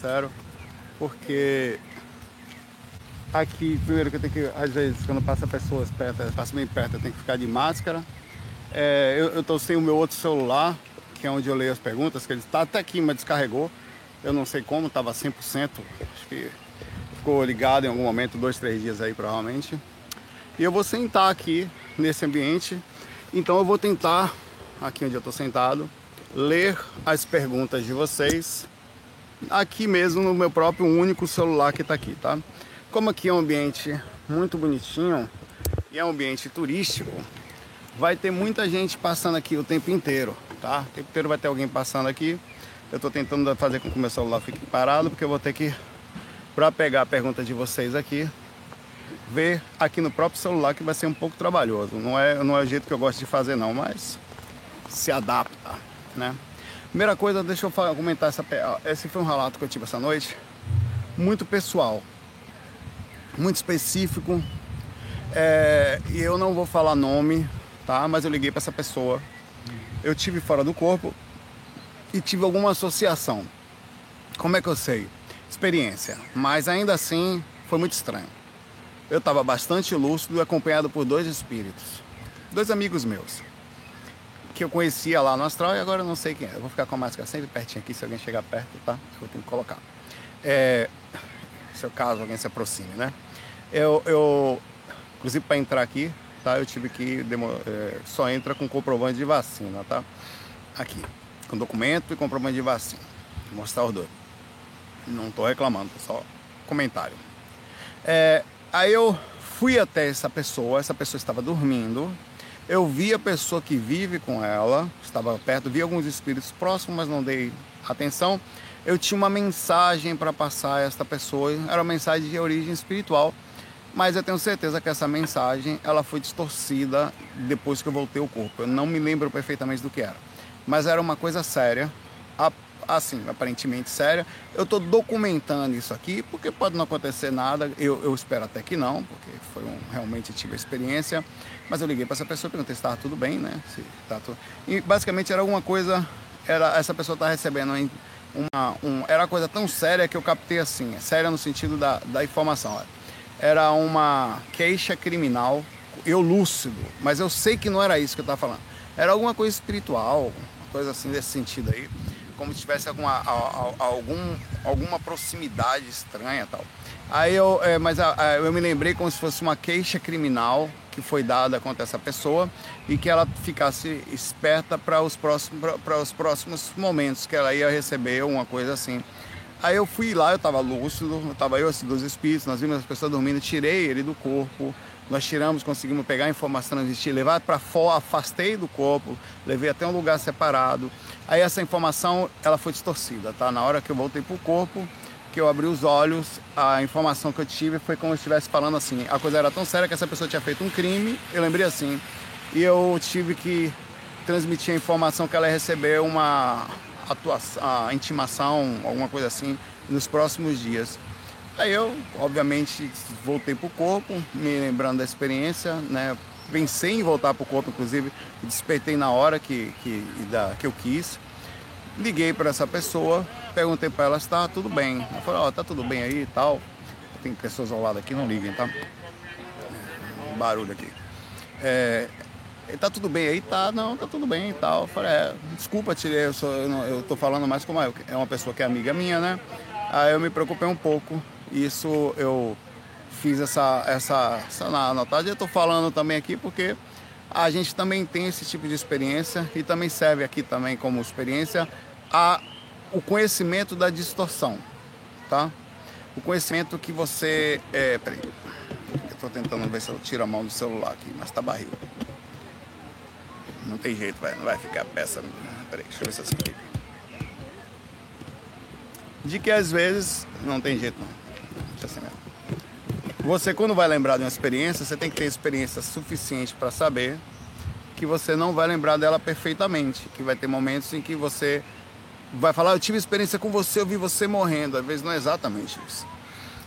Sério, porque aqui, primeiro que eu tenho que, às vezes, quando passa pessoas perto, passa bem perto, eu tenho que ficar de máscara. É, eu, eu tô sem o meu outro celular, que é onde eu leio as perguntas, que ele está até aqui, mas descarregou. Eu não sei como, estava 100%, acho que ficou ligado em algum momento, dois, três dias aí provavelmente. E eu vou sentar aqui nesse ambiente, então eu vou tentar, aqui onde eu estou sentado, ler as perguntas de vocês aqui mesmo no meu próprio único celular que está aqui, tá? Como aqui é um ambiente muito bonitinho e é um ambiente turístico, vai ter muita gente passando aqui o tempo inteiro, tá? O tempo inteiro vai ter alguém passando aqui. Eu estou tentando fazer com que o meu celular fique parado, porque eu vou ter que, para pegar a pergunta de vocês aqui, ver aqui no próprio celular que vai ser um pouco trabalhoso. Não é, não é o jeito que eu gosto de fazer não, mas se adapta, né? Primeira coisa, deixa eu comentar essa. Esse foi um relato que eu tive essa noite. Muito pessoal. Muito específico. É, e eu não vou falar nome, tá? Mas eu liguei para essa pessoa. Eu tive fora do corpo e tive alguma associação. Como é que eu sei? Experiência. Mas ainda assim foi muito estranho. Eu estava bastante lúcido, acompanhado por dois espíritos. Dois amigos meus que eu conhecia lá no astral e agora eu não sei quem é. Eu vou ficar com a máscara sempre pertinho aqui, se alguém chegar perto, tá? Eu tenho que colocar. É, se eu caso alguém se aproxime, né? Eu, eu inclusive para entrar aqui, tá? Eu tive que é, só entra com comprovante de vacina, tá? Aqui, com documento e comprovante de vacina. Vou mostrar os dois. Não tô reclamando, só comentário. É, aí eu fui até essa pessoa, essa pessoa estava dormindo, eu vi a pessoa que vive com ela, estava perto, vi alguns espíritos próximos, mas não dei atenção. Eu tinha uma mensagem para passar a esta pessoa, era uma mensagem de origem espiritual, mas eu tenho certeza que essa mensagem ela foi distorcida depois que eu voltei ao corpo. Eu não me lembro perfeitamente do que era, mas era uma coisa séria, assim, aparentemente séria. Eu estou documentando isso aqui porque pode não acontecer nada. Eu, eu espero até que não, porque foi um, realmente tive a experiência. Mas eu liguei para essa pessoa perguntei se estava tudo bem, né? Se tá tudo... E basicamente era alguma coisa, era essa pessoa estava recebendo uma, um, era uma coisa tão séria que eu captei assim, séria no sentido da, da informação. Olha. Era uma queixa criminal, eu lúcido, mas eu sei que não era isso que eu estava falando. Era alguma coisa espiritual, coisa assim desse sentido aí como se tivesse alguma, algum, alguma proximidade estranha tal. Aí eu, é, mas a, a, eu me lembrei como se fosse uma queixa criminal que foi dada contra essa pessoa e que ela ficasse esperta para os próximos os próximos momentos que ela ia receber uma coisa assim. Aí eu fui lá, eu estava lúcido, eu estava eu, esses dois espíritos, nós vimos as pessoas dormindo, tirei ele do corpo, nós tiramos, conseguimos pegar a informação, existir, levar para fora, afastei do corpo, levei até um lugar separado. Aí essa informação, ela foi distorcida, tá? Na hora que eu voltei para o corpo, que eu abri os olhos, a informação que eu tive foi como se estivesse falando assim, a coisa era tão séria que essa pessoa tinha feito um crime, eu lembrei assim, e eu tive que transmitir a informação que ela ia receber uma atuação, a intimação, alguma coisa assim, nos próximos dias. Aí eu, obviamente, voltei para o corpo, me lembrando da experiência, né? Pensei em voltar para o corpo, inclusive, despertei na hora que, que, que eu quis. Liguei para essa pessoa, perguntei para ela se estava tudo bem. Ela falou, ó, oh, tá tudo bem aí e tal. Tem pessoas ao lado aqui, não liguem, tá? Barulho aqui. É, tá tudo bem aí? Tá, não, tá tudo bem e tal. Eu falei, é, desculpa, tirei, eu, sou, eu, não, eu tô falando mais como é, é uma pessoa que é amiga minha, né? Aí eu me preocupei um pouco isso eu fiz essa, essa, essa anotagem. Eu estou falando também aqui porque a gente também tem esse tipo de experiência e também serve aqui também como experiência a, o conhecimento da distorção, tá? O conhecimento que você... É, peraí, eu estou tentando ver se eu tiro a mão do celular aqui, mas tá barril. Não tem jeito, vai, não vai ficar peça. Peraí, deixa eu ver se. De que às vezes não tem jeito não. Assim você, quando vai lembrar de uma experiência, você tem que ter experiência suficiente para saber que você não vai lembrar dela perfeitamente. Que vai ter momentos em que você vai falar, eu tive experiência com você, eu vi você morrendo. Às vezes não é exatamente isso.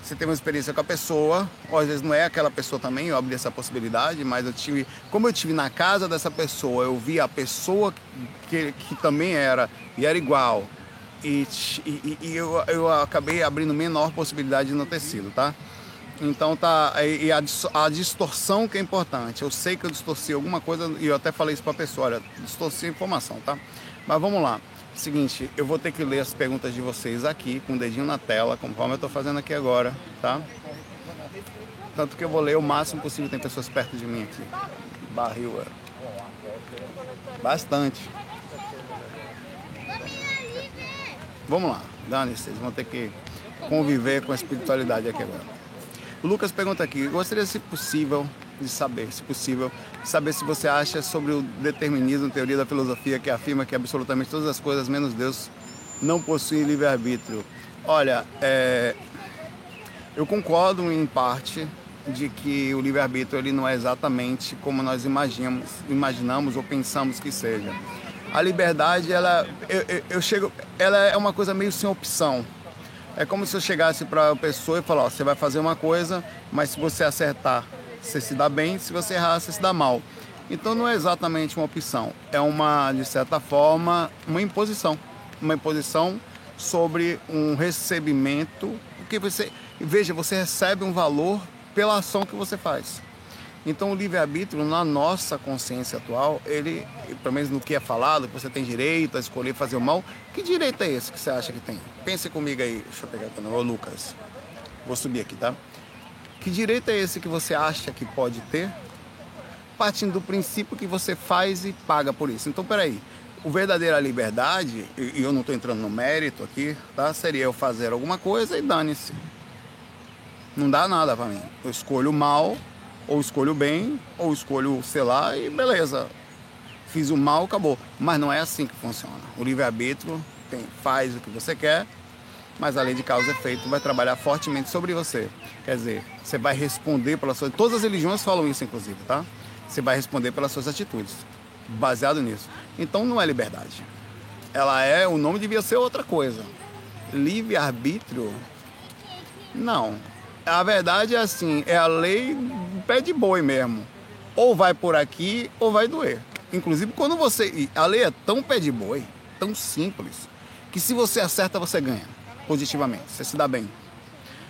Você tem uma experiência com a pessoa, ou às vezes não é aquela pessoa também, eu abri essa possibilidade, mas eu tive, como eu tive na casa dessa pessoa, eu vi a pessoa que, que também era, e era igual, e, e, e eu, eu acabei abrindo menor possibilidade no tecido, tá? Então tá, e a, a, distorção que é importante. Eu sei que eu distorci alguma coisa e eu até falei isso para a pessoa, olha, distorci a informação, tá? Mas vamos lá. Seguinte, eu vou ter que ler as perguntas de vocês aqui, com o dedinho na tela, conforme eu estou fazendo aqui agora, tá? Tanto que eu vou ler o máximo possível, tem pessoas perto de mim aqui. Barril, é. Bastante. Vamos lá, dane vocês vão ter que conviver com a espiritualidade aqui agora. O Lucas pergunta aqui, gostaria, se possível, de saber, se possível, saber se você acha sobre o determinismo, teoria da filosofia que afirma que absolutamente todas as coisas, menos Deus, não possuem livre-arbítrio. Olha, é, eu concordo em parte de que o livre-arbítrio ele não é exatamente como nós imaginamos, imaginamos ou pensamos que seja. A liberdade, ela, eu, eu, eu chego, ela é uma coisa meio sem opção. É como se eu chegasse para a pessoa e falar, ó, você vai fazer uma coisa, mas se você acertar, você se dá bem, se você errar, você se dá mal. Então não é exatamente uma opção, é uma, de certa forma, uma imposição. Uma imposição sobre um recebimento, porque você, veja, você recebe um valor pela ação que você faz. Então o livre-arbítrio, na nossa consciência atual, ele, pelo menos no que é falado, que você tem direito a escolher fazer o mal, que direito é esse que você acha que tem? Pense comigo aí, deixa eu pegar ô Lucas, vou subir aqui, tá? Que direito é esse que você acha que pode ter? Partindo do princípio que você faz e paga por isso. Então, peraí, o verdadeira liberdade, e eu não estou entrando no mérito aqui, tá? Seria eu fazer alguma coisa e dane-se. Não dá nada para mim. Eu escolho mal ou escolho bem, ou escolho, sei lá, e beleza. Fiz o mal, acabou. Mas não é assim que funciona. O livre-arbítrio faz o que você quer, mas a lei de causa e efeito vai trabalhar fortemente sobre você. Quer dizer, você vai responder pelas suas. Todas as religiões falam isso, inclusive, tá? Você vai responder pelas suas atitudes, baseado nisso. Então não é liberdade. Ela é, o nome devia ser outra coisa. Livre-arbítrio, não. A verdade é assim, é a lei pé de boi mesmo. Ou vai por aqui ou vai doer. Inclusive quando você. A lei é tão pé de boi, tão simples, que se você acerta, você ganha. Positivamente. Você se dá bem.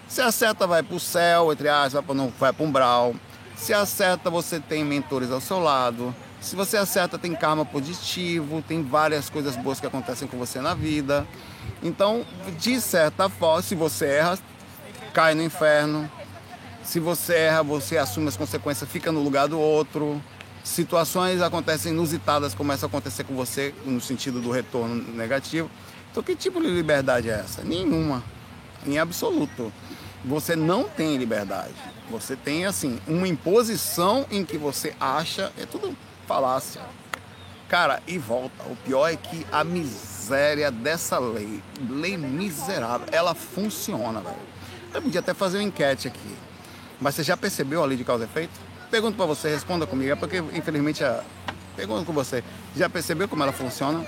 Se acerta, vai para o céu, entre aspas, vai para um umbral. Se acerta, você tem mentores ao seu lado. Se você acerta, tem karma positivo, tem várias coisas boas que acontecem com você na vida. Então, de certa forma, se você erra, cai no inferno. Se você erra, você assume as consequências, fica no lugar do outro. Situações acontecem inusitadas, começam a acontecer com você no sentido do retorno negativo. Então, que tipo de liberdade é essa? Nenhuma, em absoluto. Você não tem liberdade. Você tem, assim, uma imposição em que você acha, é tudo falácia. Cara, e volta. O pior é que a miséria dessa lei, lei miserável, ela funciona, velho. Eu podia até fazer uma enquete aqui. Mas você já percebeu a lei de causa e efeito? Pergunto para você, responda comigo. É porque, infelizmente, a... pergunto com você. Já percebeu como ela funciona?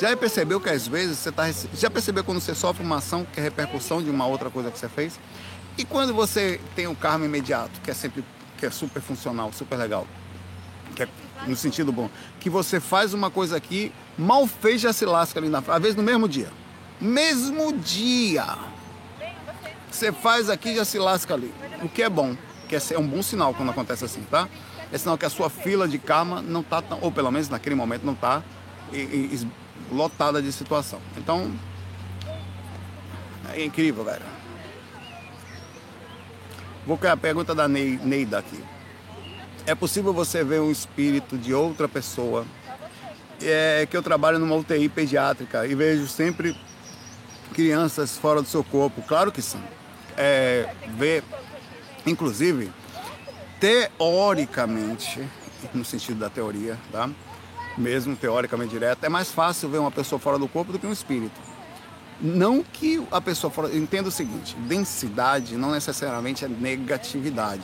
Já percebeu que às vezes você está. Já percebeu quando você sofre uma ação que é repercussão de uma outra coisa que você fez? E quando você tem um karma imediato, que é sempre que é super funcional, super legal, que é no sentido bom, que você faz uma coisa aqui, mal fez já se lasca ali na frente, às vezes no mesmo dia. Mesmo dia você faz aqui já se lasca ali. O que é bom, que é um bom sinal quando acontece assim, tá? É sinal que a sua fila de karma não tá tão, ou pelo menos naquele momento não tá e, e, lotada de situação. Então, é incrível, velho. Vou com a pergunta da Neida aqui. É possível você ver um espírito de outra pessoa? É que eu trabalho numa UTI pediátrica e vejo sempre crianças fora do seu corpo. Claro que sim é, ver, inclusive, teoricamente, no sentido da teoria, tá? mesmo teoricamente direto, é mais fácil ver uma pessoa fora do corpo do que um espírito. Não que a pessoa fora. Entenda o seguinte: densidade não necessariamente é negatividade.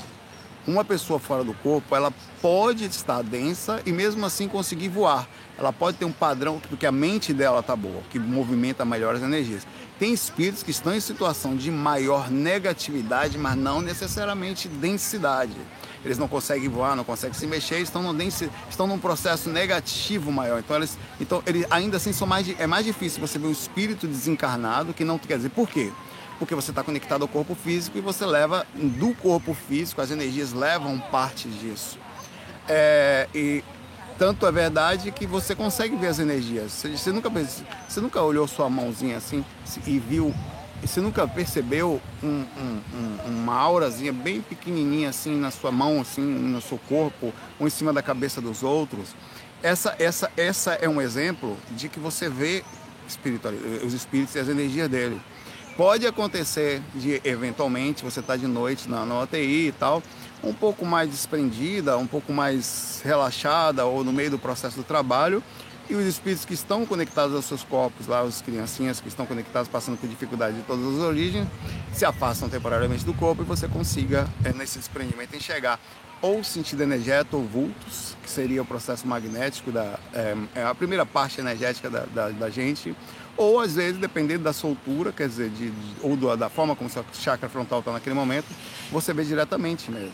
Uma pessoa fora do corpo, ela pode estar densa e mesmo assim conseguir voar. Ela pode ter um padrão, porque a mente dela tá boa, que movimenta melhor as energias. Tem espíritos que estão em situação de maior negatividade, mas não necessariamente densidade. eles não conseguem voar, não conseguem se mexer, estão, no, estão num processo negativo maior. Então, eles, então eles ainda assim são mais, é mais difícil você ver um espírito desencarnado que não quer dizer por quê? Porque você está conectado ao corpo físico e você leva do corpo físico, as energias levam parte disso. É, e tanto é verdade que você consegue ver as energias. Você, você, nunca, você nunca olhou sua mãozinha assim e viu você nunca percebeu um, um, um, uma aurazinha bem pequenininha assim na sua mão, assim no seu corpo, ou em cima da cabeça dos outros? Essa, essa, essa é um exemplo de que você vê os espíritos e as energias dele. Pode acontecer de eventualmente você estar tá de noite na, na UTI e tal, um pouco mais desprendida, um pouco mais relaxada ou no meio do processo do trabalho e os espíritos que estão conectados aos seus corpos, lá os criancinhas que estão conectados, passando por dificuldade de todas as origens, se afastam temporariamente do corpo e você consiga, é, nesse desprendimento, enxergar ou sentido energético ou vultos, que seria o processo magnético, da, é, é a primeira parte energética da, da, da, gente, ou às vezes, dependendo da soltura, quer dizer, de, de ou do, da forma como seu chakra frontal está naquele momento, você vê diretamente mesmo.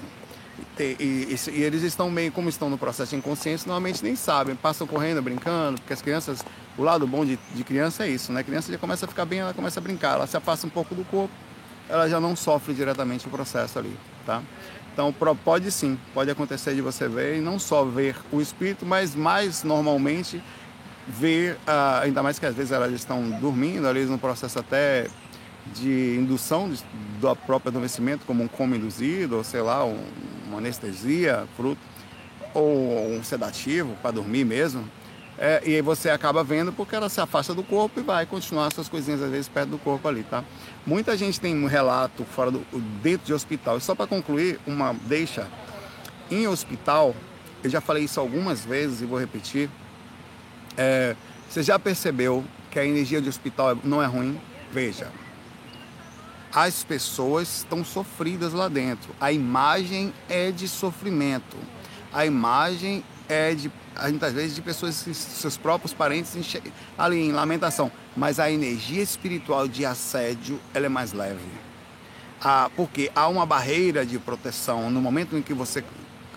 E, e, e, eles estão meio, como estão no processo de inconsciência, normalmente nem sabem, passam correndo, brincando, porque as crianças, o lado bom de, de criança é isso, né? A criança já começa a ficar bem, ela começa a brincar, ela se afasta um pouco do corpo, ela já não sofre diretamente o processo ali, tá? Então pode sim, pode acontecer de você ver, e não só ver o espírito, mas mais normalmente ver, uh, ainda mais que às vezes elas estão dormindo, ali no processo até de indução do próprio adormecimento, como um coma induzido, ou sei lá, um, uma anestesia, fruto, ou um sedativo para dormir mesmo. É, e aí você acaba vendo porque ela se afasta do corpo e vai continuar suas coisinhas às vezes perto do corpo ali, tá? Muita gente tem um relato fora do dentro de hospital. E só para concluir, uma deixa em hospital, eu já falei isso algumas vezes e vou repetir. É, você já percebeu que a energia de hospital não é ruim? Veja, as pessoas estão sofridas lá dentro. A imagem é de sofrimento. A imagem é de muitas vezes de pessoas seus próprios parentes ali em lamentação, mas a energia espiritual de assédio ela é mais leve. Ah, porque há uma barreira de proteção no momento em que você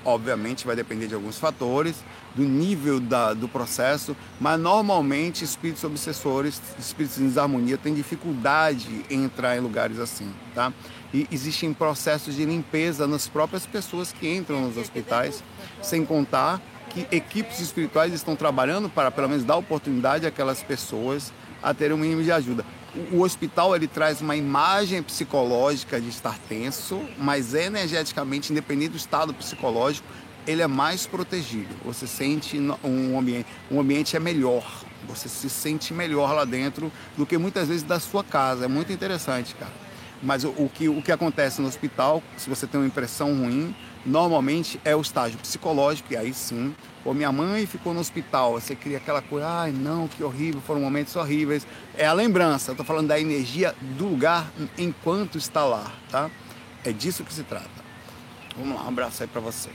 obviamente vai depender de alguns fatores, do nível da, do processo, mas normalmente espíritos obsessores, espíritos em desarmonia têm dificuldade em entrar em lugares assim, tá? E existem processos de limpeza nas próprias pessoas que entram nos hospitais, sem contar que equipes espirituais estão trabalhando para pelo menos dar oportunidade àquelas pessoas a terem um mínimo de ajuda. O hospital ele traz uma imagem psicológica de estar tenso, mas energeticamente, independente do estado psicológico, ele é mais protegido. Você sente um ambiente, um ambiente é melhor. Você se sente melhor lá dentro do que muitas vezes da sua casa. É muito interessante, cara. Mas o, o que, o que acontece no hospital, se você tem uma impressão ruim, normalmente é o estágio psicológico, e aí sim, ou minha mãe ficou no hospital, você cria aquela coisa, ai não, que horrível, foram momentos horríveis. É a lembrança, eu tô falando da energia do lugar enquanto está lá, tá? É disso que se trata. Vamos lá, um abraço aí para você.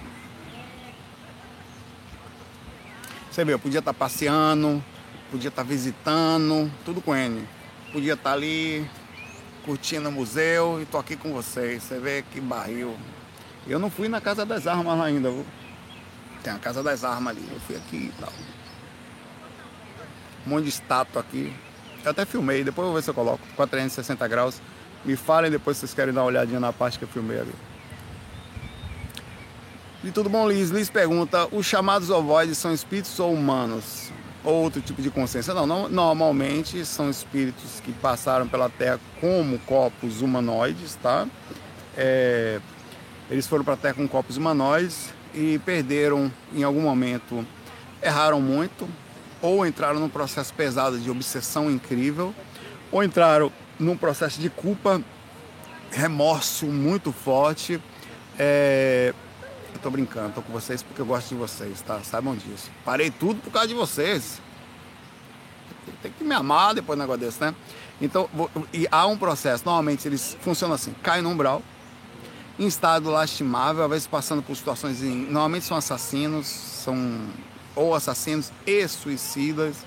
Você vê, eu podia estar tá passeando, podia estar tá visitando, tudo com ele. Podia estar tá ali curtindo o museu e tô aqui com vocês. Você vê que barril. Eu não fui na Casa das Armas lá ainda, viu? Tem a Casa das Armas ali. Eu fui aqui e tal. Um monte de estátua aqui. Eu até filmei, depois eu vou ver se eu coloco. Com 360 graus. Me falem depois se vocês querem dar uma olhadinha na parte que eu filmei ali. E tudo bom, Liz? Liz pergunta: os chamados ovoides são espíritos ou humanos? Ou outro tipo de consciência? Não, não, normalmente são espíritos que passaram pela Terra como corpos humanoides, tá? É, eles foram para a Terra com corpos humanoides e perderam em algum momento, erraram muito, ou entraram num processo pesado de obsessão incrível, ou entraram num processo de culpa, remorso muito forte. É, eu tô brincando, tô com vocês porque eu gosto de vocês, tá? Saibam disso. Parei tudo por causa de vocês. Tem que me amar depois do negócio desse, né? Então, e há um processo, normalmente eles funcionam assim, cai no umbral, em estado lastimável, às vezes passando por situações, em, normalmente são assassinos, são ou assassinos e suicidas,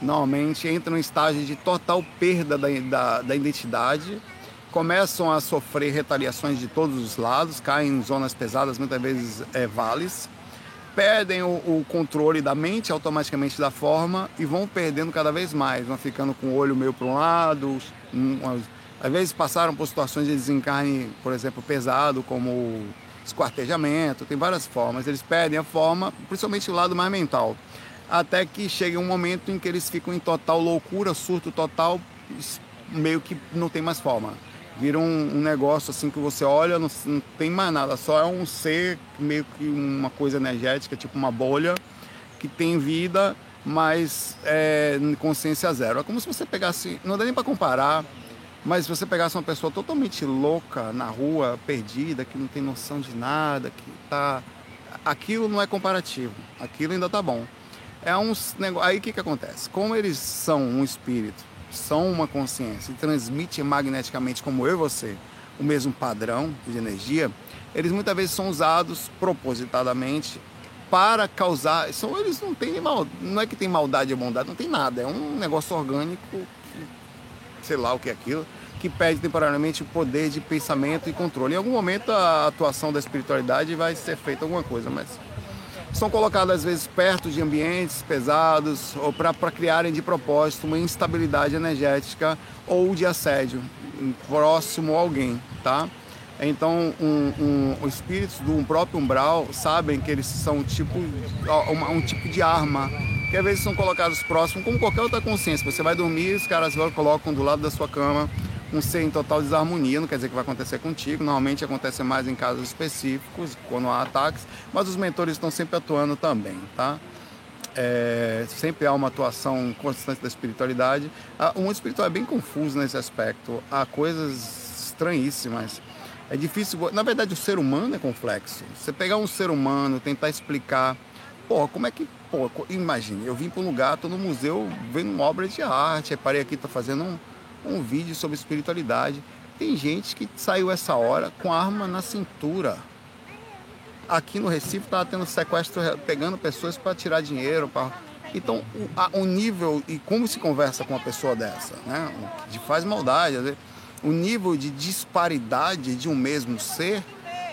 normalmente entram em estágio de total perda da, da, da identidade, começam a sofrer retaliações de todos os lados, caem em zonas pesadas, muitas vezes é, vales, perdem o, o, controle da mente automaticamente da forma e vão perdendo cada vez mais, vão ficando com o olho meio para um lado, um, às vezes passaram por situações de desencarne, por exemplo, pesado, como esquartejamento, tem várias formas, eles perdem a forma, principalmente o lado mais mental, até que chega um momento em que eles ficam em total loucura, surto total, meio que não tem mais forma vira um, um, negócio assim que você olha, não, não, tem mais nada, só é um ser meio que uma coisa energética, tipo uma bolha, que tem vida, mas é, consciência zero. É como se você pegasse, não dá nem para comparar, mas se você pegasse uma pessoa totalmente louca na rua, perdida, que não tem noção de nada, que tá. Aquilo não é comparativo, aquilo ainda tá bom. É um negócio. Aí o que, que acontece? Como eles são um espírito são uma consciência e transmitem magneticamente, como eu e você, o mesmo padrão de energia, eles muitas vezes são usados propositadamente para causar. São, eles não têm mal, não é que tem maldade ou bondade, não tem nada. É um negócio orgânico, que, sei lá o que é aquilo, que perde temporariamente o poder de pensamento e controle. Em algum momento a atuação da espiritualidade vai ser feita alguma coisa, mas são colocadas às vezes perto de ambientes pesados ou para criarem de propósito uma instabilidade energética ou de assédio próximo a alguém, tá? Então, um, um, os espíritos do próprio umbral sabem que eles são um tipo, um, um tipo de arma que às vezes são colocados próximos, como qualquer outra consciência. Você vai dormir, os caras colocam do lado da sua cama um ser em total desarmonia, não quer dizer que vai acontecer contigo, normalmente acontece mais em casos específicos, quando há ataques, mas os mentores estão sempre atuando também, tá? É, sempre há uma atuação constante da espiritualidade. Ah, o mundo espiritual é bem confuso nesse aspecto, há coisas estranhíssimas. É difícil, na verdade o ser humano é complexo. Você pegar um ser humano, tentar explicar, pô, como é que, pô, imagine, eu vim para um lugar, estou no museu vendo uma obra de arte, parei aqui, estou fazendo um, um vídeo sobre espiritualidade. Tem gente que saiu essa hora com arma na cintura. Aqui no Recife estava tendo sequestro, pegando pessoas para tirar dinheiro. Pra... Então, o, a, o, nível e como se conversa com uma pessoa dessa, né? Que faz maldade. O nível de disparidade de um mesmo ser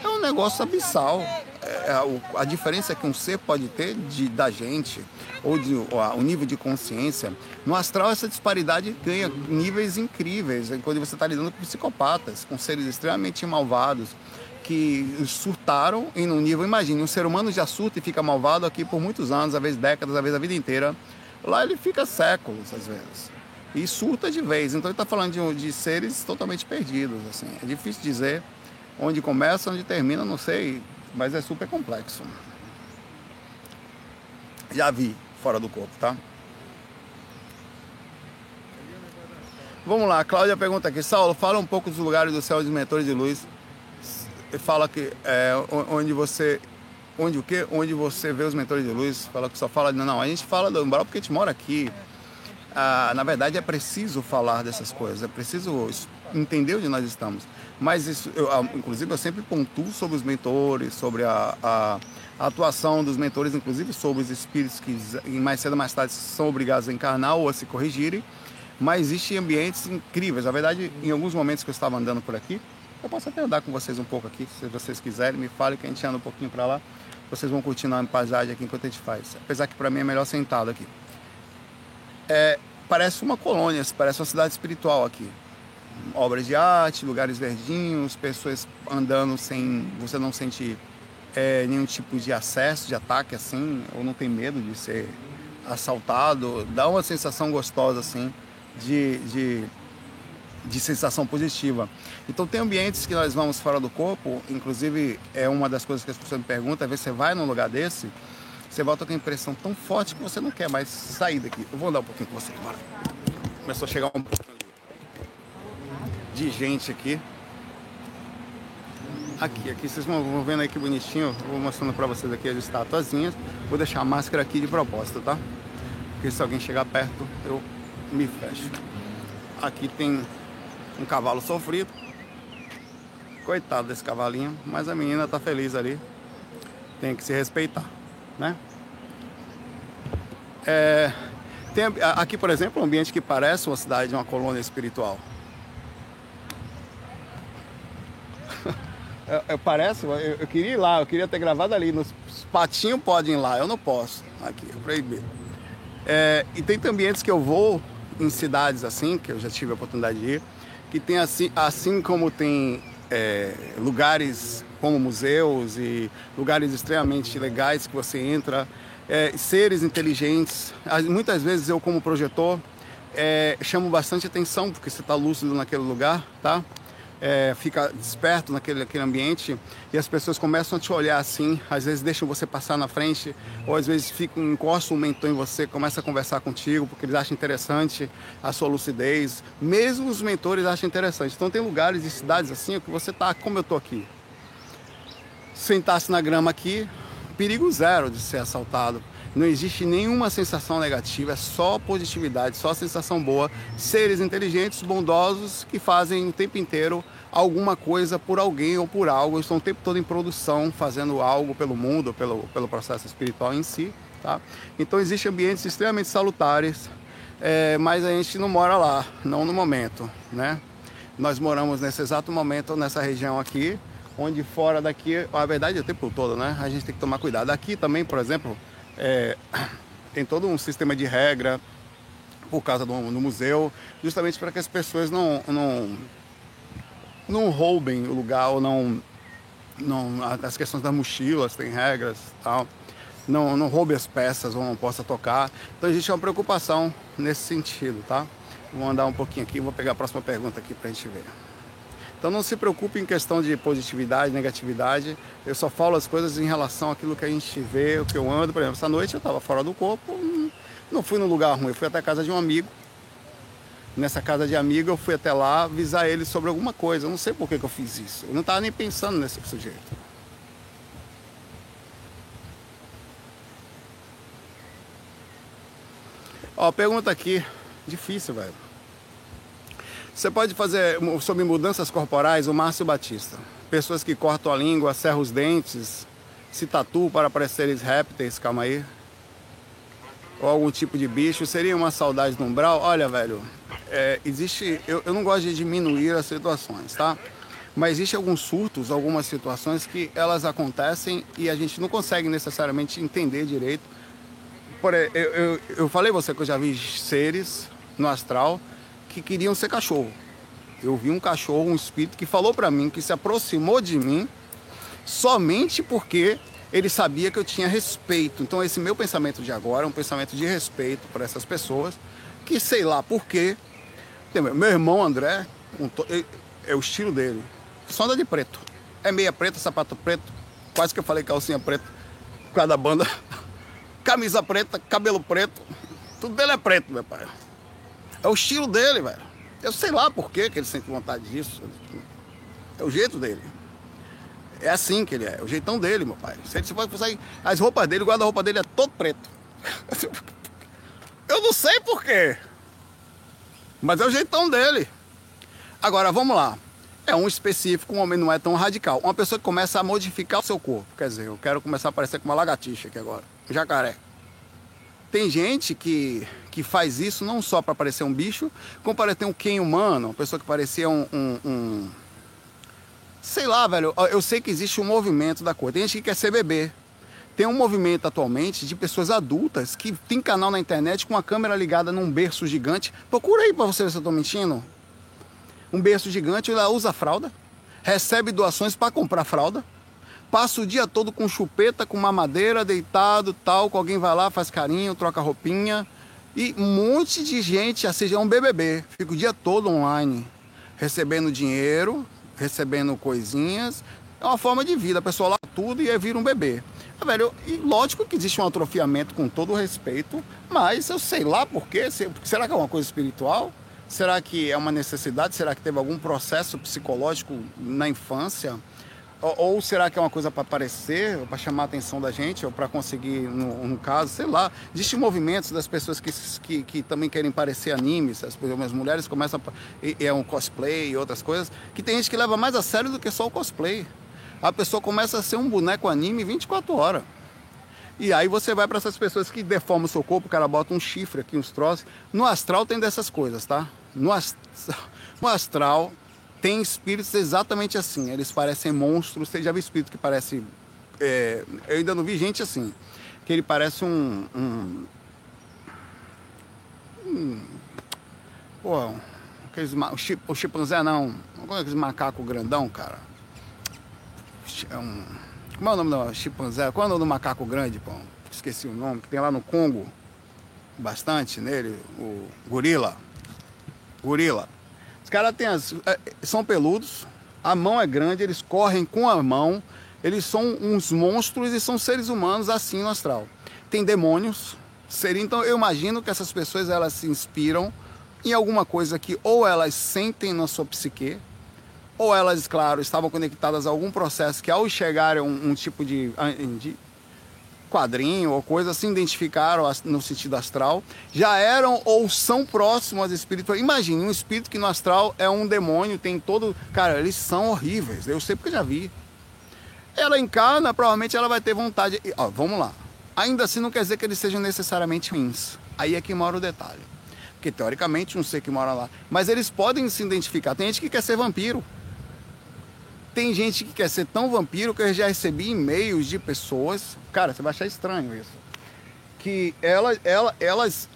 é um negócio abissal. É, a, a diferença que um ser pode ter de, da gente ou de, o nível de consciência, no astral essa disparidade ganha níveis incríveis, quando você está lidando com psicopatas, com seres extremamente malvados, que surtaram em um nível, imagine, um ser humano já surta e fica malvado aqui por muitos anos, às vezes décadas, às vezes a vida inteira. Lá ele fica séculos, às vezes. E surta de vez. Então ele está falando de, de, seres totalmente perdidos. Assim. É difícil dizer onde começa, onde termina, não sei, mas é super complexo. Já vi fora do corpo, tá? Vamos lá, a Cláudia pergunta aqui, Saulo, fala um pouco dos lugares do céu dos mentores de luz. Fala que é, onde você. Onde o quê? Onde você vê os mentores de luz. Fala que só fala. Não, a gente fala do umbral porque a gente mora aqui. Ah, na verdade é preciso falar dessas coisas, é preciso entender onde nós estamos. Mas isso, eu, inclusive eu sempre pontuo sobre os mentores, sobre a, a a atuação dos mentores, inclusive sobre os espíritos que mais cedo ou mais tarde são obrigados a encarnar ou a se corrigirem. Mas existem ambientes incríveis. Na verdade, em alguns momentos que eu estava andando por aqui, eu posso até andar com vocês um pouco aqui, se vocês quiserem, me falem que a gente anda um pouquinho para lá. Vocês vão curtindo a paisagem aqui enquanto a gente faz. Apesar que para mim é melhor sentado aqui. É, parece uma colônia, parece uma cidade espiritual aqui. Obras de arte, lugares verdinhos, pessoas andando sem você não sentir é, nenhum tipo de acesso, de ataque assim, ou não tem medo de ser assaltado, dá uma sensação gostosa assim de, de, de sensação positiva. Então tem ambientes que nós vamos fora do corpo, inclusive é uma das coisas que as pessoas me perguntam, às vezes você vai num lugar desse, você volta com a impressão tão forte que você não quer mais sair daqui. Eu vou andar um pouquinho com você, bora. Começou a chegar um pouquinho de gente aqui. Aqui, aqui vocês vão vendo aí que bonitinho. Vou mostrando para vocês aqui as estatuazinhas. Vou deixar a máscara aqui de propósito, tá? Porque se alguém chegar perto, eu me fecho. Aqui tem um cavalo sofrido. Coitado desse cavalinho, mas a menina tá feliz ali. Tem que se respeitar, né? É, tem aqui, por exemplo, um ambiente que parece uma cidade, uma colônia espiritual. Eu, eu parece, eu, eu, queria ir lá, eu queria ter gravado ali. Nos patinhos podem ir lá, eu não posso. Aqui, é proibido. É, e tem ambientes que eu vou em cidades assim, que eu já tive a oportunidade de ir, que tem assim, assim como tem é, lugares como museus e lugares extremamente legais que você entra, é, seres inteligentes. Muitas vezes eu como projetor é, chamo bastante atenção porque você está lúcido naquele lugar, tá? É, fica desperto naquele, naquele ambiente e as pessoas começam a te olhar assim, às vezes deixam você passar na frente, ou às vezes ficam, encostam um mentor em você, começa a conversar contigo, porque eles acham interessante a sua lucidez. Mesmo os mentores acham interessante. Então tem lugares e cidades assim que você tá como eu tô aqui. Sentar-se na grama aqui, perigo zero de ser assaltado. Não existe nenhuma sensação negativa, é só positividade, só sensação boa. Seres inteligentes, bondosos, que fazem o tempo inteiro alguma coisa por alguém ou por algo, estão o tempo todo em produção, fazendo algo pelo mundo, pelo, pelo processo espiritual em si. Tá? Então existem ambientes extremamente salutares, é, mas a gente não mora lá, não no momento. Né? Nós moramos nesse exato momento nessa região aqui, onde fora daqui, a verdade é o tempo todo, né? A gente tem que tomar cuidado. Aqui também, por exemplo, é, tem todo um sistema de regra por causa do, do museu, justamente para que as pessoas não, não, não roubem o lugar ou não, não. As questões das mochilas tem regras tal. Não, não roube as peças ou não possa tocar. Então existe uma preocupação nesse sentido, tá? Vou andar um pouquinho aqui, vou pegar a próxima pergunta aqui para a gente ver. Então não se preocupe em questão de positividade, negatividade. Eu só falo as coisas em relação àquilo que a gente vê, o que eu ando. Por exemplo, essa noite eu estava fora do corpo, não fui no lugar ruim, eu fui até a casa de um amigo. Nessa casa de amigo eu fui até lá avisar ele sobre alguma coisa. Eu não sei por que, que eu fiz isso. Eu não estava nem pensando nesse sujeito. Ó, pergunta aqui. Difícil, velho. Você pode fazer sobre mudanças corporais o Márcio Batista. Pessoas que cortam a língua, serram os dentes, se tatuam para parecerem répteis, calma aí. Ou algum tipo de bicho. Seria uma saudade no umbral? Olha, velho, é, existe. Eu, eu não gosto de diminuir as situações, tá? Mas existe alguns surtos, algumas situações que elas acontecem e a gente não consegue necessariamente entender direito. Por, eu, eu, eu falei você que eu já vi seres no astral que queriam ser cachorro. Eu vi um cachorro, um espírito que falou para mim que se aproximou de mim somente porque ele sabia que eu tinha respeito. Então esse meu pensamento de agora é um pensamento de respeito para essas pessoas que sei lá por quê. Meu irmão André, é o estilo dele. Só anda de preto. É meia preta, sapato preto. Quase que eu falei calcinha preta. Por causa da banda. Camisa preta, cabelo preto. Tudo dele é preto, meu pai. É o estilo dele, velho. Eu sei lá por que ele sente vontade disso. É o jeito dele. É assim que ele é, é o jeitão dele, meu pai. Você pode sair, as roupas dele, o guarda-roupa dele é todo preto. Eu não sei por quê. Mas é o jeitão dele. Agora, vamos lá. É um específico, um homem não é tão radical. Uma pessoa que começa a modificar o seu corpo. Quer dizer, eu quero começar a parecer com uma lagartixa aqui agora. Jacaré. Tem gente que, que faz isso não só para parecer um bicho, como para ter um quem humano, uma pessoa que parecia um, um, um, Sei lá, velho. Eu sei que existe um movimento da coisa. Tem gente que quer ser bebê. Tem um movimento atualmente de pessoas adultas que tem canal na internet com a câmera ligada num berço gigante. Procura aí para você ver se eu tô mentindo. Um berço gigante, ela usa fralda, recebe doações para comprar fralda Passa o dia todo com chupeta, com mamadeira, deitado, tal, com alguém vai lá, faz carinho, troca roupinha. E um monte de gente, assim, é um BBB. Fica o dia todo online, recebendo dinheiro, recebendo coisinhas. É uma forma de vida. A pessoa lá tudo e aí vira um bebê. Ah, velho, e lógico que existe um atrofiamento com todo respeito, mas eu sei lá por quê. Será que é uma coisa espiritual? Será que é uma necessidade? Será que teve algum processo psicológico na infância? Ou, será que é uma coisa para aparecer, para chamar a atenção da gente, ou para conseguir, no, caso, sei lá. Existem movimentos das pessoas que, que, que também querem parecer animes, as, as mulheres começam a, e, é um cosplay e outras coisas, que tem gente que leva mais a sério do que só o cosplay. A pessoa começa a ser um boneco anime 24 horas. E aí você vai para essas pessoas que deformam o seu corpo, o cara bota um chifre aqui, uns troços. No astral tem dessas coisas, tá? No, no astral tem espíritos exatamente assim. Eles parecem monstros. Você já viu espírito que parece. É, eu ainda não vi gente assim. Que ele parece um. um, um pô, aqueles, o, chip, o chimpanzé não. Aqueles macaco grandão, cara. É um, como é o nome do chimpanzé? Qual é o nome do macaco grande, pô? Esqueci o nome, que tem lá no Congo. Bastante nele. O gorila. Gorila caras têm as, é, são peludos, a mão é grande, eles correm com a mão, eles são uns monstros e são seres humanos assim no astral. Tem demônios, seria, então eu imagino que essas pessoas elas se inspiram em alguma coisa que ou elas sentem na sua psique, ou elas, claro, estavam conectadas a algum processo que ao chegarem um, um tipo de, de quadrinho ou coisa, se identificaram no sentido astral, já eram ou são próximos às espíritos. Imagine um espírito que no astral é um demônio, tem todo. Cara, eles são horríveis. Eu sei porque eu já vi. Ela encarna, provavelmente ela vai ter vontade. Ó, vamos lá. Ainda assim não quer dizer que eles sejam necessariamente ruins. Aí é que mora o detalhe. Porque teoricamente um ser que mora lá. Mas eles podem se identificar. Tem gente que quer ser vampiro. Tem gente que quer ser tão vampiro que eu já recebi e-mails de pessoas. Cara, você vai achar estranho isso. Que ela, ela, elas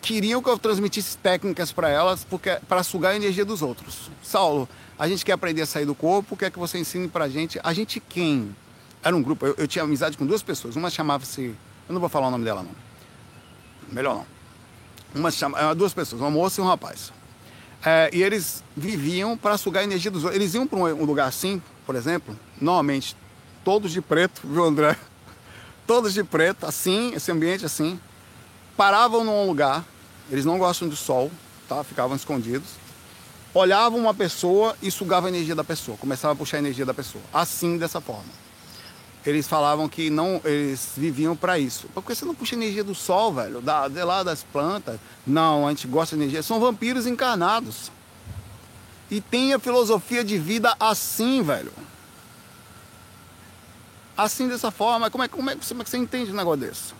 queriam que eu transmitisse técnicas para elas porque para sugar a energia dos outros. Saulo, a gente quer aprender a sair do corpo, quer que você ensine pra gente. A gente quem? Era um grupo, eu, eu tinha amizade com duas pessoas. Uma chamava-se. Eu não vou falar o nome dela, não. Melhor não. Uma chama, duas pessoas, uma moça e um rapaz. É, e eles viviam para sugar a energia dos outros. Eles iam para um lugar assim, por exemplo, normalmente todos de preto, viu André? Todos de preto, assim, esse ambiente assim. Paravam num lugar, eles não gostam do sol, tá? Ficavam escondidos. Olhavam uma pessoa e sugavam a energia da pessoa, começava a puxar a energia da pessoa. Assim, dessa forma eles falavam que não, eles viviam para isso. Por que você não puxa energia do sol, velho? Da, de lá das plantas? Não, a gente gosta de energia. São vampiros encarnados. E tem a filosofia de vida assim, velho. Assim, dessa forma. Como é, como é, como é que você entende um negócio desse?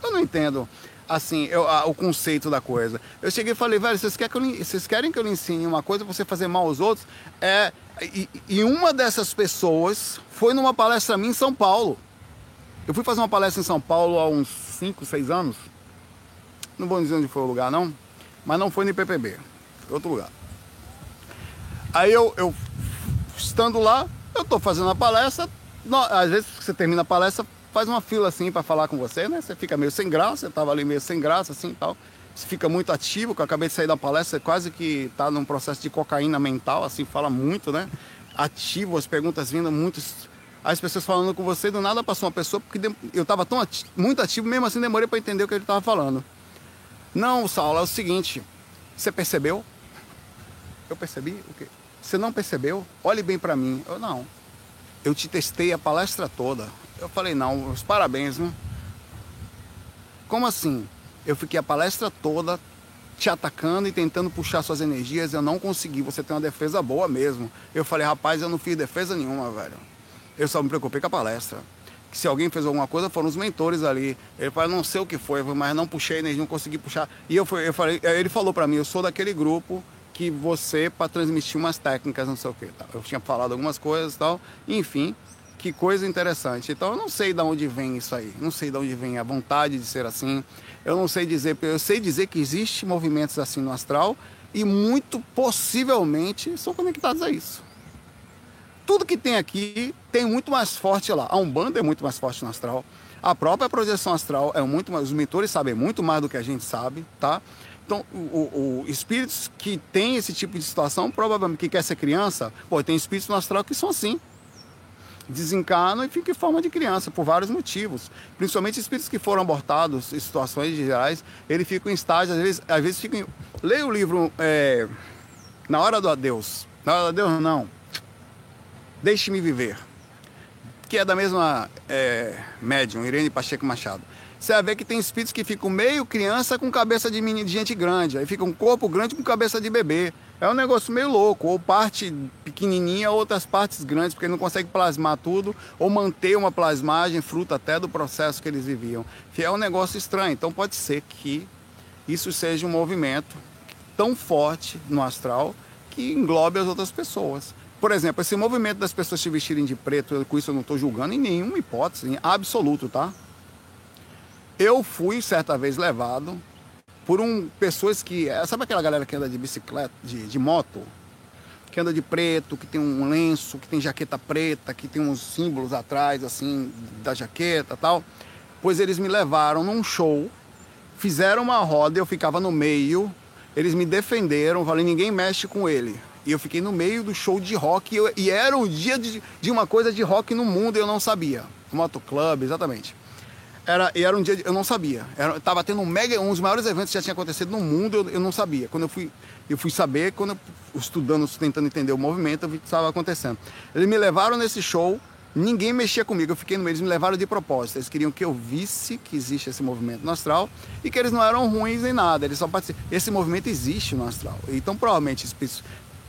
Eu não entendo, assim, eu, a, o conceito da coisa. Eu cheguei e falei, velho, vocês querem, que eu, vocês querem que eu lhe ensine uma coisa pra você fazer mal aos outros? É e, e, uma dessas pessoas foi numa palestra minha em São Paulo. Eu fui fazer uma palestra em São Paulo há uns 5, 6 anos. Não vou dizer onde foi o lugar, não. Mas não foi no IPPB. Foi outro lugar. Aí eu, eu estando lá, eu estou fazendo a palestra. Às vezes você termina a palestra, faz uma fila assim para falar com você, né? Você fica meio sem graça, eu estava ali meio sem graça assim e tal você fica muito ativo, que eu acabei de sair da palestra, quase que está num processo de cocaína mental, assim, fala muito, né? Ativo, as perguntas vindo, muitos. As pessoas falando com você, do nada passou uma pessoa, porque eu estava tão ativo, muito ativo, mesmo assim demorei para entender o que ele estava falando. Não, Saulo, é o seguinte, você percebeu? Eu percebi o quê? Você não percebeu? Olhe bem para mim. Eu não. Eu te testei a palestra toda. Eu falei, não, os parabéns, né? Como assim? Eu fiquei a palestra toda te atacando e tentando puxar suas energias, eu não consegui. Você tem uma defesa boa mesmo. Eu falei, rapaz, eu não fiz defesa nenhuma, velho. Eu só me preocupei com a palestra. Que se alguém fez alguma coisa, foram os mentores ali. Ele falou, não sei o que foi, mas não puxei energia, não consegui puxar. E eu, fui, eu falei, ele falou para mim, eu sou daquele grupo que você, para transmitir umas técnicas, não sei o que. Tá? Eu tinha falado algumas coisas e tal. Enfim, que coisa interessante. Então eu não sei de onde vem isso aí. Não sei de onde vem a vontade de ser assim. Eu não sei dizer, eu sei dizer que existe movimentos assim no astral e muito possivelmente são conectados a isso. Tudo que tem aqui tem muito mais forte lá. A Umbanda é muito mais forte no astral. A própria projeção astral é muito mais. Os mentores sabem muito mais do que a gente sabe, tá? Então, o, o, espíritos que têm esse tipo de situação, provavelmente que quer ser criança, pô, tem espíritos no astral que são assim desencarnam e ficam em forma de criança, por vários motivos. Principalmente espíritos que foram abortados em situações gerais, eles ficam em estágio, às vezes, às vezes ficam. Em... Leia o livro é... Na Hora do Adeus. Na Hora do Adeus, não. Deixe-me viver. Que é da mesma é, médium, Irene Pacheco Machado. Você vai ver que tem espíritos que ficam meio criança com cabeça de, menino, de gente grande, aí fica um corpo grande com cabeça de bebê. É um negócio meio louco, ou parte pequenininha, outras partes grandes, porque não consegue plasmar tudo, ou manter uma plasmagem, fruto até do processo que eles viviam. É um negócio estranho, então pode ser que isso seja um movimento tão forte no astral que englobe as outras pessoas. Por exemplo, esse movimento das pessoas se vestirem de preto, com isso eu não estou julgando em nenhuma hipótese, em absoluto, tá? Eu fui certa vez levado por um pessoas que. É, sabe aquela galera que anda de bicicleta, de, de moto? Que anda de preto, que tem um lenço, que tem jaqueta preta, que tem uns símbolos atrás, assim, da jaqueta tal. Pois eles me levaram num show, fizeram uma roda, eu ficava no meio, eles me defenderam, falei, ninguém mexe com ele. E eu fiquei no meio do show de rock, e, eu, e era o dia de, de, uma coisa de rock no mundo e eu não sabia. Motoclub, exatamente. Era, e era um dia, de, eu não sabia. Era, tava tendo um mega, um dos maiores eventos que já tinha acontecido no mundo, eu, eu não sabia. Quando eu fui, eu fui saber, quando eu, estudando, tentando entender o movimento, eu vi que estava acontecendo. Eles me levaram nesse show, ninguém mexia comigo, eu fiquei no meio, eles me levaram de propósito. Eles queriam que eu visse que existe esse movimento no astral e que eles não eram ruins em nada, eles só participam. Esse movimento existe no astral. Então, provavelmente,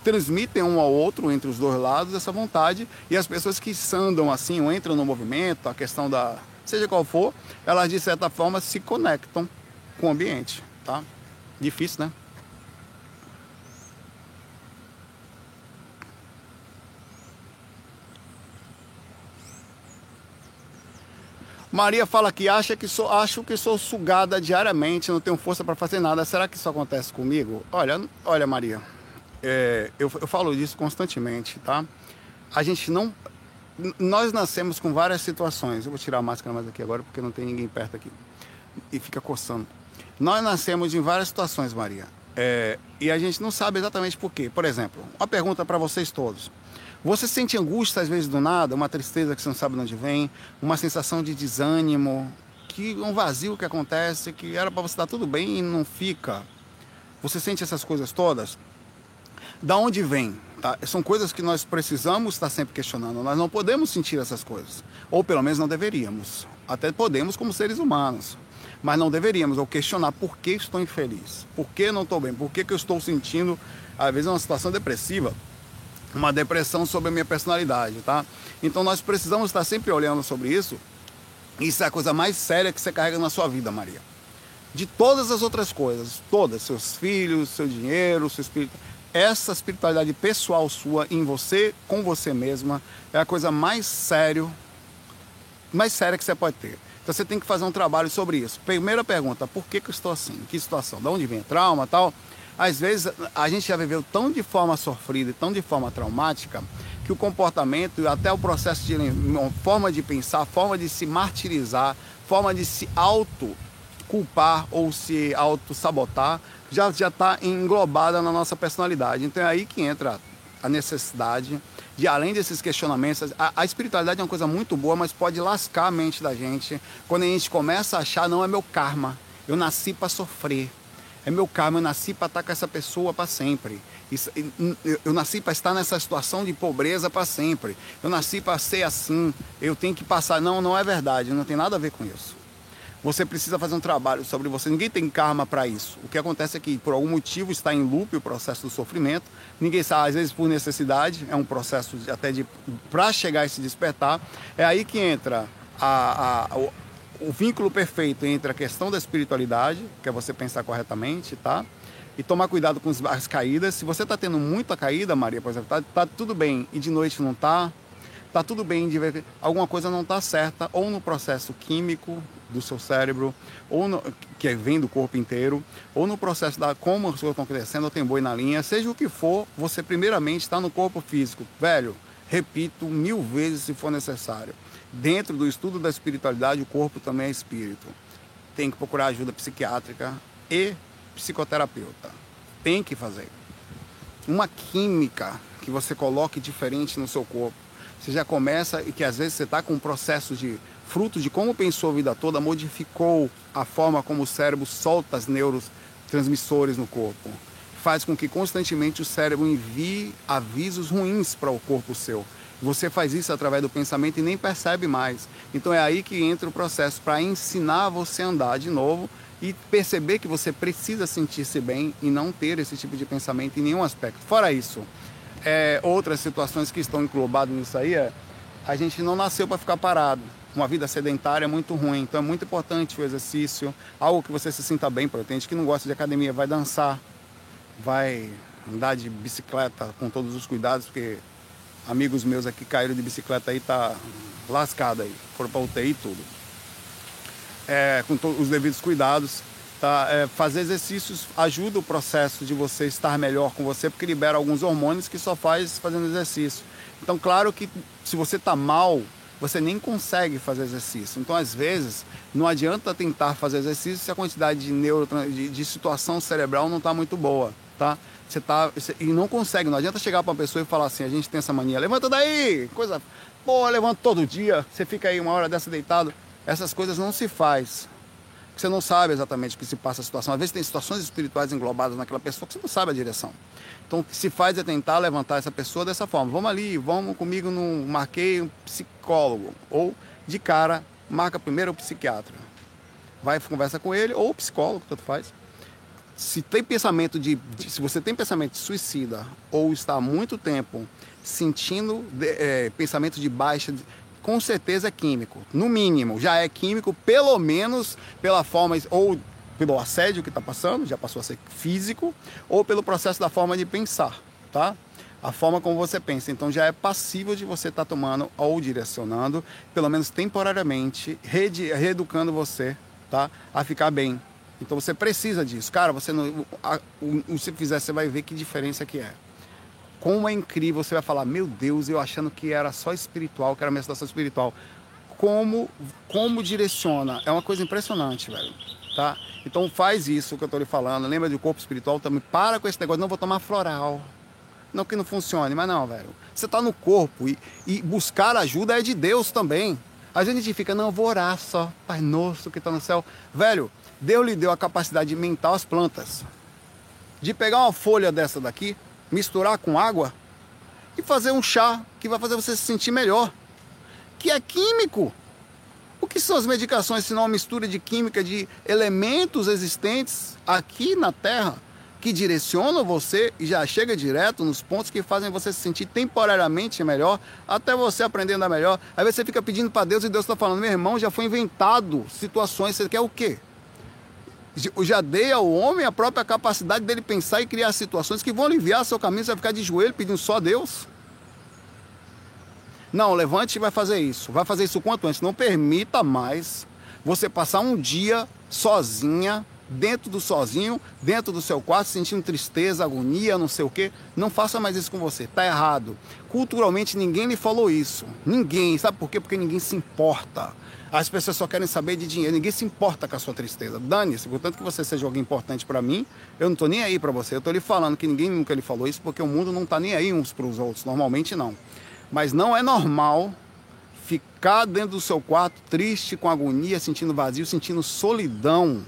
transmitem um ao outro entre os dois lados essa vontade e as pessoas que andam assim ou entram no movimento, a questão da seja qual for, elas de certa forma se conectam com o ambiente, tá? Difícil, né? Maria fala que acha que sou, acho que sou sugada diariamente, não tenho força para fazer nada. Será que isso acontece comigo? Olha, olha Maria, é, eu, eu falo disso constantemente, tá? A gente não, nós nascemos com várias situações. Eu vou tirar a máscara mais aqui agora porque não tem ninguém perto aqui. E fica coçando. Nós nascemos em várias situações, Maria. É, e a gente não sabe exatamente por quê. Por exemplo, uma pergunta para vocês todos. Você sente angústia às vezes do nada, uma tristeza que você não sabe de onde vem, uma sensação de desânimo, que um vazio que acontece, que era para você estar tudo bem e não fica. Você sente essas coisas todas? Da onde vem? Tá? São coisas que nós precisamos estar sempre questionando. Nós não podemos sentir essas coisas. Ou pelo menos não deveríamos. Até podemos como seres humanos. Mas não deveríamos. Ou questionar por que estou infeliz. Por que não estou bem? Por que, que eu estou sentindo, às vezes, uma situação depressiva. Uma depressão sobre a minha personalidade, tá? Então nós precisamos estar sempre olhando sobre isso. Isso é a coisa mais séria que você carrega na sua vida, Maria. De todas as outras coisas, todas, seus filhos, seu dinheiro, seu espírito essa espiritualidade pessoal sua em você, com você mesma, é a coisa mais sério, mais séria que você pode ter. Então você tem que fazer um trabalho sobre isso. Primeira pergunta, por que, que eu estou assim? Que situação? De onde vem trauma tal? Às vezes a gente já viveu tão de forma sofrida e tão de forma traumática que o comportamento e até o processo de forma de pensar, forma de se martirizar, forma de se auto culpar ou se auto sabotar já já está englobada na nossa personalidade. Então é aí que entra a necessidade de além desses questionamentos, a, a, espiritualidade é uma coisa muito boa, mas pode lascar a mente da gente quando a gente começa a achar não é meu karma, eu nasci para sofrer, é meu karma, eu nasci para estar com essa pessoa para sempre. Isso, eu, nasci para estar nessa situação de pobreza para sempre. Eu nasci para ser assim. Eu tenho que passar. Não, não é verdade. Não tem nada a ver com isso você precisa fazer um trabalho sobre você. Ninguém tem karma para isso. O que acontece é que, por algum motivo, está em loop o processo do sofrimento. Ninguém sabe, às vezes por necessidade, é um processo de, até de para chegar e se despertar. É aí que entra a, a, o, o, vínculo perfeito entre a questão da espiritualidade, que é você pensar corretamente, tá? E tomar cuidado com as caídas. Se você está tendo muita caída, Maria, por exemplo, tá, tá tudo bem e de noite não está, tá tudo bem alguma coisa não está certa ou no processo químico do seu cérebro, ou no, que vem do corpo inteiro, ou no processo da como as coisas estão crescendo, tem boi na linha, seja o que for, você primeiramente está no corpo físico. Velho, repito mil vezes se for necessário. Dentro do estudo da espiritualidade, o corpo também é espírito. Tem que procurar ajuda psiquiátrica e psicoterapeuta. Tem que fazer. Uma química que você coloque diferente no seu corpo. Você já começa e que às vezes você está com um processo de fruto de como pensou a vida toda, modificou a forma como o cérebro solta os neurotransmissores no corpo. Faz com que constantemente o cérebro envie avisos ruins para o corpo seu. Você faz isso através do pensamento e nem percebe mais. Então é aí que entra o processo para ensinar você a andar de novo e perceber que você precisa sentir-se bem e não ter esse tipo de pensamento em nenhum aspecto. Fora isso, é, outras situações que estão englobadas nisso aí é a gente não nasceu para ficar parado uma vida sedentária é muito ruim. Então é muito importante o exercício, algo que você se sinta bem. Tem gente que não gosta de academia, vai dançar, vai andar de bicicleta com todos os cuidados, porque amigos meus aqui caíram de bicicleta aí, tá lascado aí, foram para UTI e tudo. É, com os devidos cuidados, tá? É, fazer exercícios ajuda o processo de você estar melhor com você, porque libera alguns hormônios que só faz fazendo exercício. Então, claro que se você está mal, você nem consegue fazer exercício. Então, às vezes, não adianta tentar fazer exercício se a quantidade de neuro, de, de situação cerebral não está muito boa, tá? Você tá você, e não consegue. Não adianta chegar para uma pessoa e falar assim: a gente tem essa mania, levanta daí, coisa, pô, levanta todo dia. Você fica aí uma hora dessa deitado. Essas coisas não se faz. Você não sabe exatamente o que se passa a situação. Às vezes tem situações espirituais englobadas naquela pessoa que você não sabe a direção. Então, o que se faz é tentar levantar essa pessoa dessa forma. Vamos ali, vamos comigo no marquei um psicólogo ou de cara marca primeiro o psiquiatra. Vai conversa com ele ou o psicólogo, tanto faz. Se tem pensamento de, de se você tem pensamento de suicida ou está há muito tempo sentindo é, pensamento de baixa com certeza é químico. No mínimo, já é químico, pelo menos pela forma ou pelo assédio que está passando, já passou a ser físico, ou pelo processo da forma de pensar, tá? A forma como você pensa. Então já é passível de você estar tá tomando ou direcionando, pelo menos temporariamente, reeducando você, tá? A ficar bem. Então você precisa disso. Cara, você não. A, o, se fizer, você vai ver que diferença que é como é incrível, você vai falar, meu Deus, eu achando que era só espiritual, que era minha situação espiritual. Como, como direciona, é uma coisa impressionante, velho, tá? Então faz isso que eu estou lhe falando, lembra do corpo espiritual também, para com esse negócio, não vou tomar floral, não que não funcione, mas não, velho, você está no corpo e, e buscar ajuda é de Deus também. A gente fica, não, vou orar só, Pai Nosso que está no céu. Velho, Deus lhe deu a capacidade mental às plantas. De pegar uma folha dessa daqui, misturar com água e fazer um chá que vai fazer você se sentir melhor. Que é químico. O que são as medicações se não uma mistura de química de elementos existentes aqui na Terra que direcionam você e já chega direto nos pontos que fazem você se sentir temporariamente melhor, até você aprender a andar melhor. Aí você fica pedindo para Deus e Deus está falando: meu irmão, já foi inventado situações, você quer o quê? Já dei ao homem a própria capacidade dele pensar e criar situações que vão aliviar seu caminho, você vai ficar de joelho pedindo só a Deus. Não, levante e vai fazer isso. Vai fazer isso quanto antes. Não permita mais você passar um dia sozinha, dentro do sozinho, dentro do seu quarto, sentindo tristeza, agonia, não sei o quê. Não faça mais isso com você. Tá errado. Culturalmente ninguém lhe falou isso. Ninguém. Sabe por quê? Porque ninguém se importa. As pessoas só querem saber de dinheiro. Ninguém se importa com a sua tristeza. Dane-se, portanto que você seja alguém importante para mim, eu não estou nem aí para você. Eu estou lhe falando que ninguém nunca lhe falou isso, porque o mundo não está nem aí uns para os outros. Normalmente não. Mas não é normal ficar dentro do seu quarto triste, com agonia, sentindo vazio, sentindo solidão.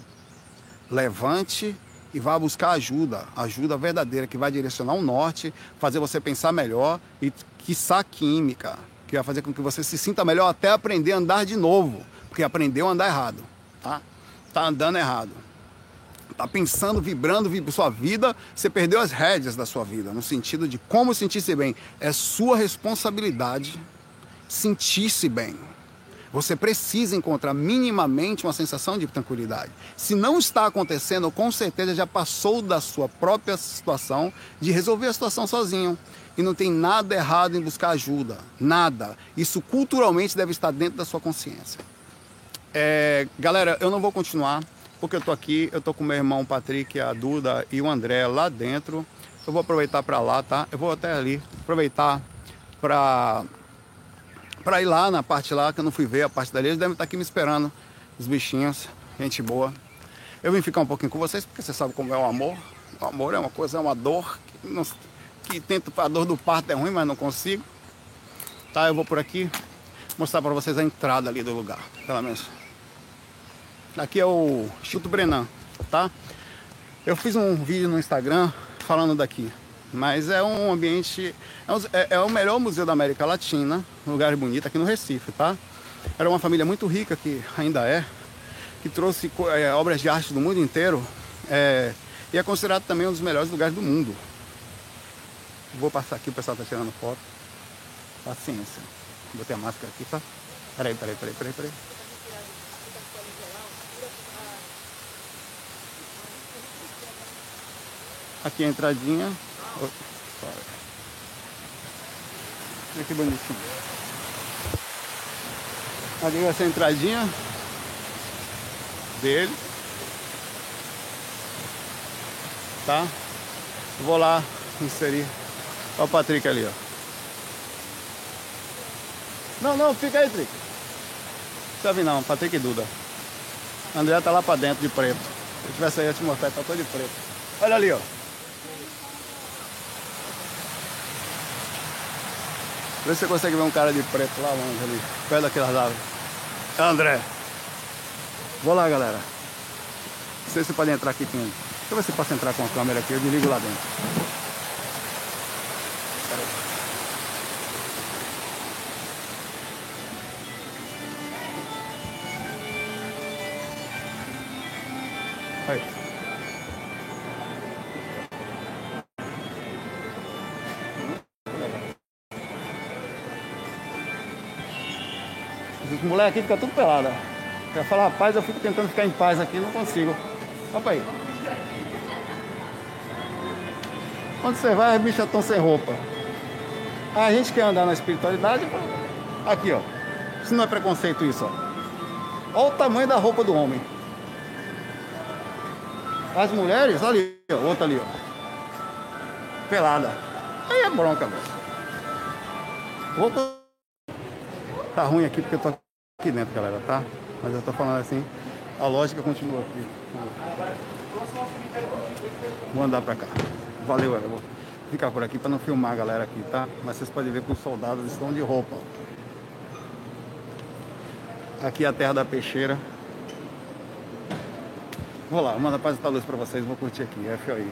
Levante e vá buscar ajuda, ajuda verdadeira que vai direcionar o norte, fazer você pensar melhor e quiçá química que vai fazer com que você se sinta melhor até aprender a andar de novo, porque aprendeu a andar errado, tá? Tá andando errado. Tá pensando, vibrando, vib sua vida, você perdeu as rédeas da sua vida, no sentido de como sentir-se bem. É sua responsabilidade sentir-se bem. Você precisa encontrar minimamente uma sensação de tranquilidade. Se não está acontecendo, com certeza já passou da sua própria situação de resolver a situação sozinho e não tem nada errado em buscar ajuda. Nada. Isso culturalmente deve estar dentro da sua consciência. É, galera, eu não vou continuar porque eu estou aqui, eu estou com meu irmão Patrick, a Duda e o André lá dentro. Eu vou aproveitar para lá, tá? Eu vou até ali, aproveitar para para ir lá na parte lá que eu não fui ver a parte dali. Eles devem estar aqui me esperando, os bichinhos, gente boa. Eu vim ficar um pouquinho com vocês porque você sabe como é o amor. O amor é uma coisa, é uma dor que não, que tento a dor do parto é ruim, mas não consigo. Tá, eu vou por aqui mostrar para vocês a entrada ali do lugar, pelo menos. Aqui é o Instituto Brenan, tá? Eu fiz um vídeo no Instagram falando daqui, mas é um ambiente, é, é, é o melhor museu da América Latina, um lugar bonito aqui no Recife, tá? Era uma família muito rica que ainda é, que trouxe é, obras de arte do mundo inteiro é, e é considerado também um dos melhores lugares do mundo, Vou passar aqui, o pessoal tá tirando foto. Paciência. Botei a máscara aqui, tá? Peraí, peraí, peraí, peraí, peraí. Aqui a entradinha. Olha que bonitinho. Ali vai ser a entradinha dele. Tá? Vou lá inserir. Olha o Patrick ali, ó. Não, não, fica aí, Trick. Sabe não, Patrick Duda. André tá lá pra dentro de preto. Se eu tivesse aí, eu te mostrar, tá todo de preto. Olha ali, ó. Vê se você consegue ver um cara de preto lá longe ali, perto daquelas árvores. É André. Vou lá, galera. Não sei se pode entrar aqui com. Deixa eu ver se posso entrar com a câmera aqui, eu desligo lá dentro. Aí. Moleques aqui ficam tudo pelado. Quer falar paz, eu fico tentando ficar em paz aqui, não consigo. Opa aí. Quando você vai, as bichas estão sem roupa. A gente quer andar na espiritualidade, aqui ó. Isso não é preconceito isso, ó. Olha o tamanho da roupa do homem. As mulheres, ali, ó, outra ali, ó. Pelada. Aí é bronca, velho. Roupa tá ruim aqui porque eu tô aqui dentro, galera, tá? Mas eu tô falando assim, a lógica continua aqui. Vou andar pra cá. Valeu, eu vou ficar por aqui pra não filmar a galera aqui, tá? Mas vocês podem ver que os soldados estão de roupa. Aqui é a terra da peixeira. Vou lá, manda paz e luz pra vocês, vou curtir aqui, FOI.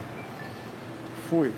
Fui.